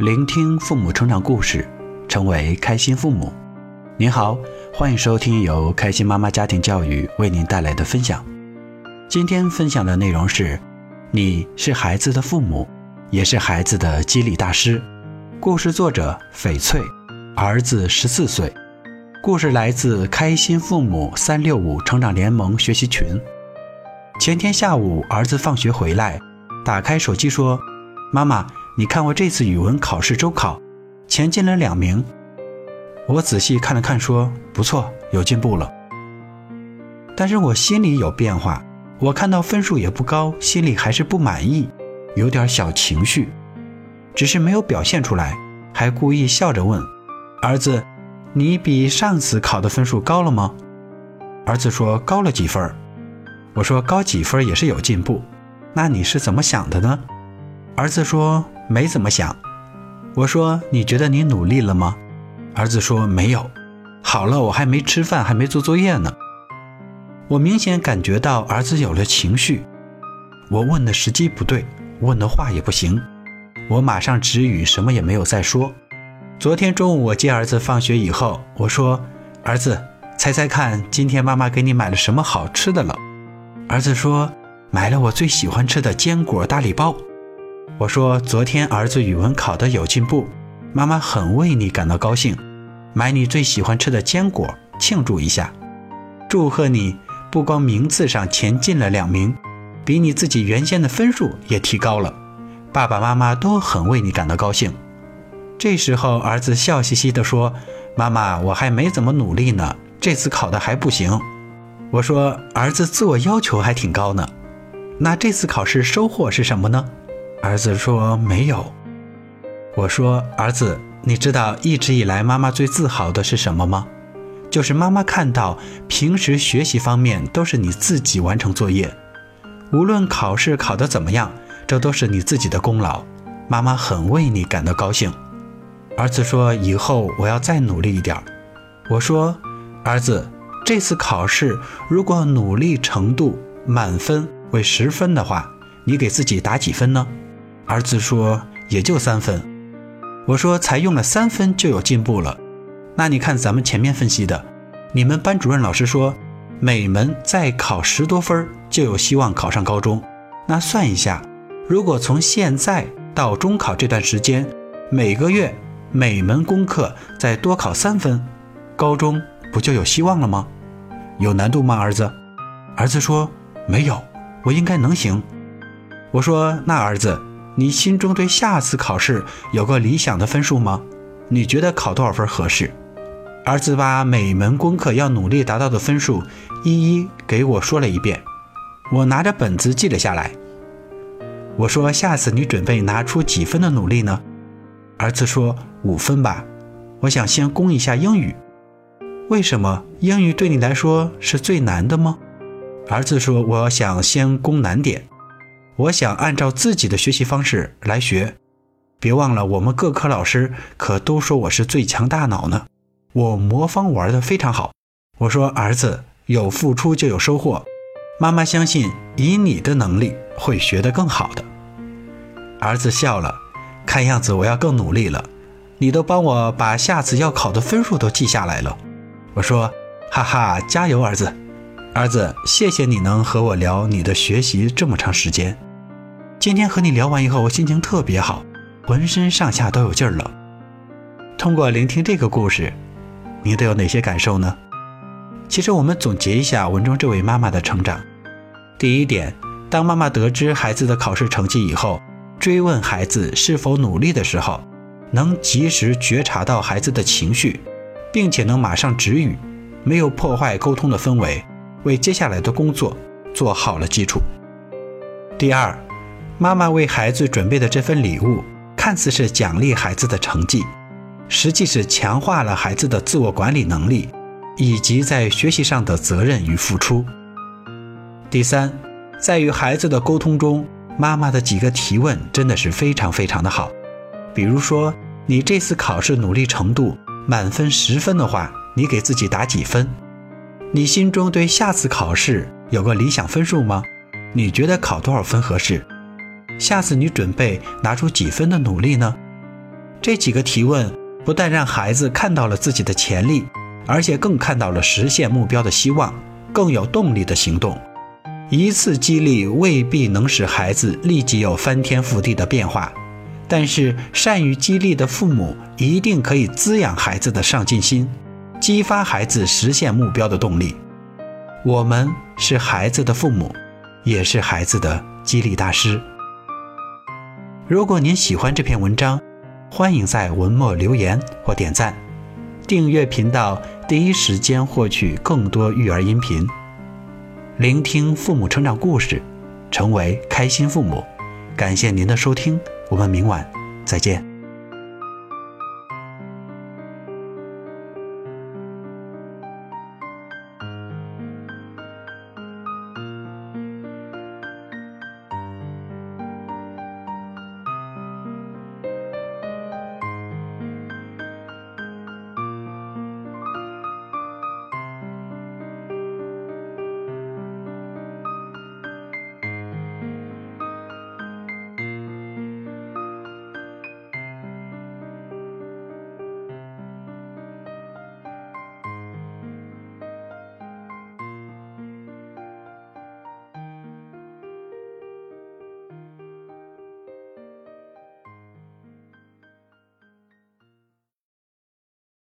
聆听父母成长故事，成为开心父母。您好，欢迎收听由开心妈妈家庭教育为您带来的分享。今天分享的内容是：你是孩子的父母，也是孩子的激励大师。故事作者翡翠，儿子十四岁。故事来自开心父母三六五成长联盟学习群。前天下午，儿子放学回来，打开手机说：“妈妈。”你看我这次语文考试周考，前进了两名。我仔细看了看，说不错，有进步了。但是我心里有变化，我看到分数也不高，心里还是不满意，有点小情绪，只是没有表现出来，还故意笑着问儿子：“你比上次考的分数高了吗？”儿子说：“高了几分。”我说：“高几分也是有进步，那你是怎么想的呢？”儿子说。没怎么想，我说你觉得你努力了吗？儿子说没有。好了，我还没吃饭，还没做作业呢。我明显感觉到儿子有了情绪。我问的时机不对，问的话也不行。我马上止语，什么也没有再说。昨天中午我接儿子放学以后，我说：“儿子，猜猜看，今天妈妈给你买了什么好吃的了？”儿子说：“买了我最喜欢吃的坚果大礼包。”我说：“昨天儿子语文考得有进步，妈妈很为你感到高兴，买你最喜欢吃的坚果庆祝一下，祝贺你不光名次上前进了两名，比你自己原先的分数也提高了，爸爸妈妈都很为你感到高兴。”这时候，儿子笑嘻嘻地说：“妈妈，我还没怎么努力呢，这次考的还不行。”我说：“儿子自我要求还挺高呢，那这次考试收获是什么呢？”儿子说：“没有。”我说：“儿子，你知道一直以来妈妈最自豪的是什么吗？就是妈妈看到平时学习方面都是你自己完成作业，无论考试考得怎么样，这都是你自己的功劳。妈妈很为你感到高兴。”儿子说：“以后我要再努力一点。”我说：“儿子，这次考试如果努力程度满分为十分的话，你给自己打几分呢？”儿子说：“也就三分。”我说：“才用了三分就有进步了。”那你看咱们前面分析的，你们班主任老师说，每门再考十多分就有希望考上高中。那算一下，如果从现在到中考这段时间，每个月每门功课再多考三分，高中不就有希望了吗？有难度吗，儿子？儿子说：“没有，我应该能行。”我说：“那儿子。”你心中对下次考试有个理想的分数吗？你觉得考多少分合适？儿子把每门功课要努力达到的分数一一给我说了一遍，我拿着本子记了下来。我说：“下次你准备拿出几分的努力呢？”儿子说：“五分吧。”我想先攻一下英语。为什么英语对你来说是最难的吗？儿子说：“我想先攻难点。”我想按照自己的学习方式来学，别忘了我们各科老师可都说我是最强大脑呢。我魔方玩的非常好。我说儿子，有付出就有收获，妈妈相信以你的能力会学得更好的。儿子笑了，看样子我要更努力了。你都帮我把下次要考的分数都记下来了。我说哈哈，加油儿子，儿子，谢谢你能和我聊你的学习这么长时间。今天和你聊完以后，我心情特别好，浑身上下都有劲儿了。通过聆听这个故事，你都有哪些感受呢？其实我们总结一下文中这位妈妈的成长。第一点，当妈妈得知孩子的考试成绩以后，追问孩子是否努力的时候，能及时觉察到孩子的情绪，并且能马上止语，没有破坏沟通的氛围，为接下来的工作做好了基础。第二。妈妈为孩子准备的这份礼物，看似是奖励孩子的成绩，实际是强化了孩子的自我管理能力，以及在学习上的责任与付出。第三，在与孩子的沟通中，妈妈的几个提问真的是非常非常的好。比如说，你这次考试努力程度满分十分的话，你给自己打几分？你心中对下次考试有个理想分数吗？你觉得考多少分合适？下次你准备拿出几分的努力呢？这几个提问不但让孩子看到了自己的潜力，而且更看到了实现目标的希望，更有动力的行动。一次激励未必能使孩子立即有翻天覆地的变化，但是善于激励的父母一定可以滋养孩子的上进心，激发孩子实现目标的动力。我们是孩子的父母，也是孩子的激励大师。如果您喜欢这篇文章，欢迎在文末留言或点赞，订阅频道，第一时间获取更多育儿音频。聆听父母成长故事，成为开心父母。感谢您的收听，我们明晚再见。